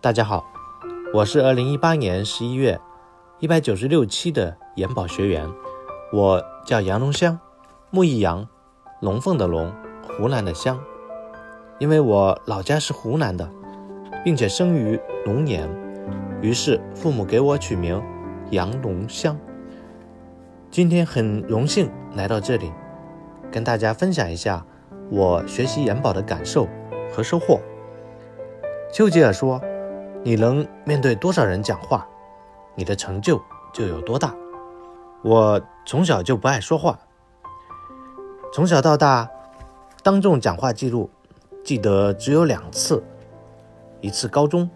大家好，我是二零一八年十一月一百九十六期的研保学员，我叫杨龙香，木易杨，龙凤的龙，湖南的湘。因为我老家是湖南的，并且生于龙年，于是父母给我取名杨龙香。今天很荣幸来到这里，跟大家分享一下我学习研保的感受和收获。丘吉尔说：“你能面对多少人讲话，你的成就就有多大。”我从小就不爱说话，从小到大，当众讲话记录记得只有两次，一次高中，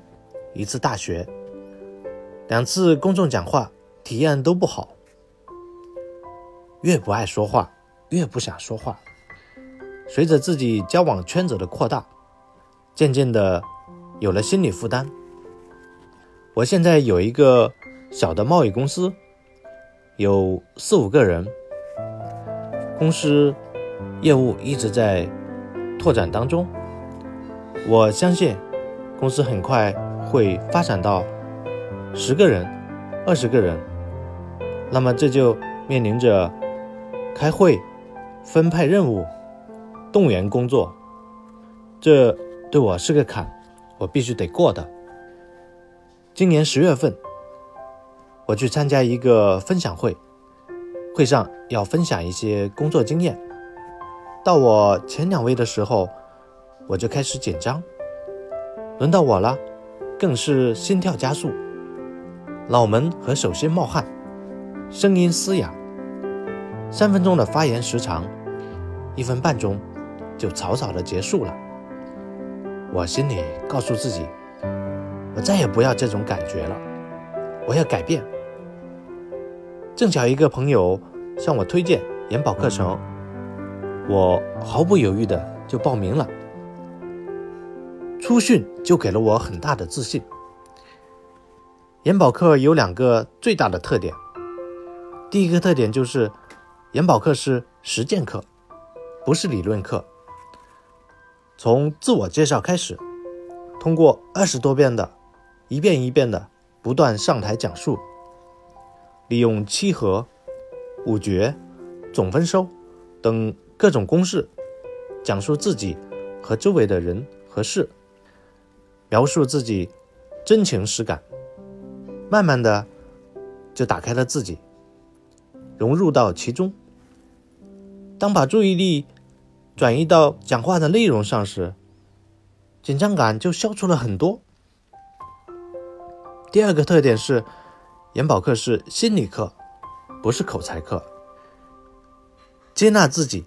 一次大学。两次公众讲话体验都不好，越不爱说话，越不想说话。随着自己交往圈子的扩大，渐渐的。有了心理负担。我现在有一个小的贸易公司，有四五个人，公司业务一直在拓展当中。我相信公司很快会发展到十个人、二十个人。那么这就面临着开会、分派任务、动员工作，这对我是个坎。我必须得过的。今年十月份，我去参加一个分享会，会上要分享一些工作经验。到我前两位的时候，我就开始紧张。轮到我了，更是心跳加速，脑门和手心冒汗，声音嘶哑。三分钟的发言时长，一分半钟就草草的结束了。我心里告诉自己，我再也不要这种感觉了，我要改变。正巧一个朋友向我推荐研保课程，我毫不犹豫的就报名了。初训就给了我很大的自信。研保课有两个最大的特点，第一个特点就是研保课是实践课，不是理论课。从自我介绍开始，通过二十多遍的，一遍一遍的不断上台讲述，利用七和、五绝、总分收等各种公式，讲述自己和周围的人和事，描述自己真情实感，慢慢的就打开了自己，融入到其中。当把注意力。转移到讲话的内容上时，紧张感就消除了很多。第二个特点是，研保课是心理课，不是口才课。接纳自己，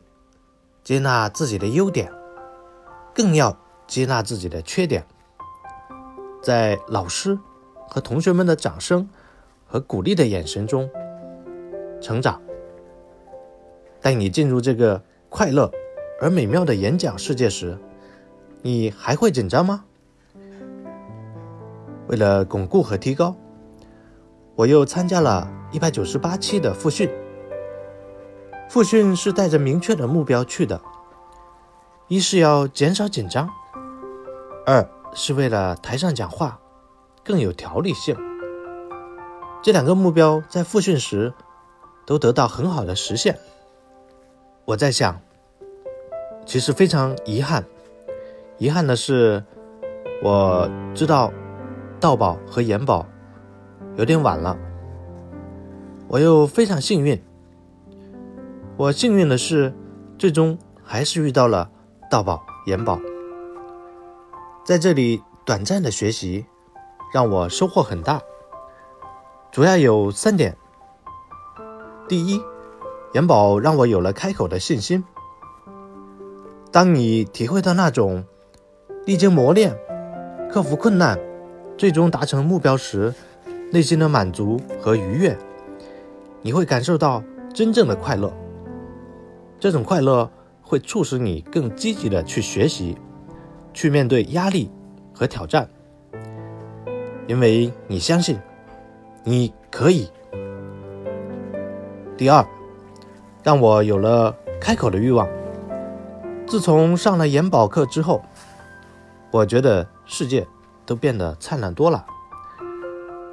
接纳自己的优点，更要接纳自己的缺点。在老师和同学们的掌声和鼓励的眼神中成长，带你进入这个快乐。而美妙的演讲世界时，你还会紧张吗？为了巩固和提高，我又参加了一百九十八期的复训。复训是带着明确的目标去的，一是要减少紧张，二是为了台上讲话更有条理性。这两个目标在复训时都得到很好的实现。我在想。其实非常遗憾，遗憾的是，我知道道宝和研宝有点晚了。我又非常幸运，我幸运的是，最终还是遇到了道宝、研宝。在这里短暂的学习，让我收获很大，主要有三点：第一，研宝让我有了开口的信心。当你体会到那种历经磨练、克服困难、最终达成目标时内心的满足和愉悦，你会感受到真正的快乐。这种快乐会促使你更积极的去学习，去面对压力和挑战，因为你相信你可以。第二，让我有了开口的欲望。自从上了研保课之后，我觉得世界都变得灿烂多了，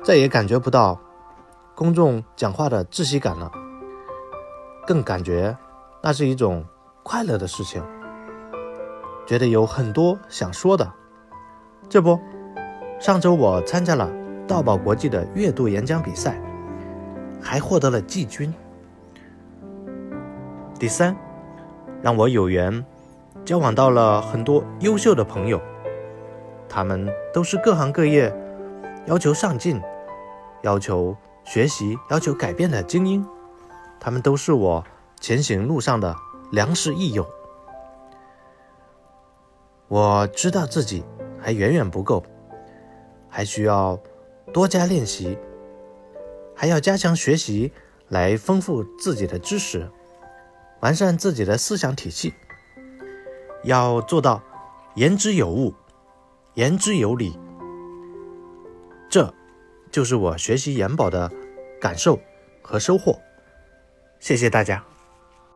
再也感觉不到公众讲话的窒息感了，更感觉那是一种快乐的事情，觉得有很多想说的。这不，上周我参加了道宝国际的阅读演讲比赛，还获得了季军。第三，让我有缘交往到了很多优秀的朋友，他们都是各行各业要求上进、要求学习、要求改变的精英，他们都是我前行路上的良师益友。我知道自己还远远不够，还需要多加练习，还要加强学习来丰富自己的知识。完善自己的思想体系，要做到言之有物、言之有理。这，就是我学习研宝的感受和收获。谢谢大家。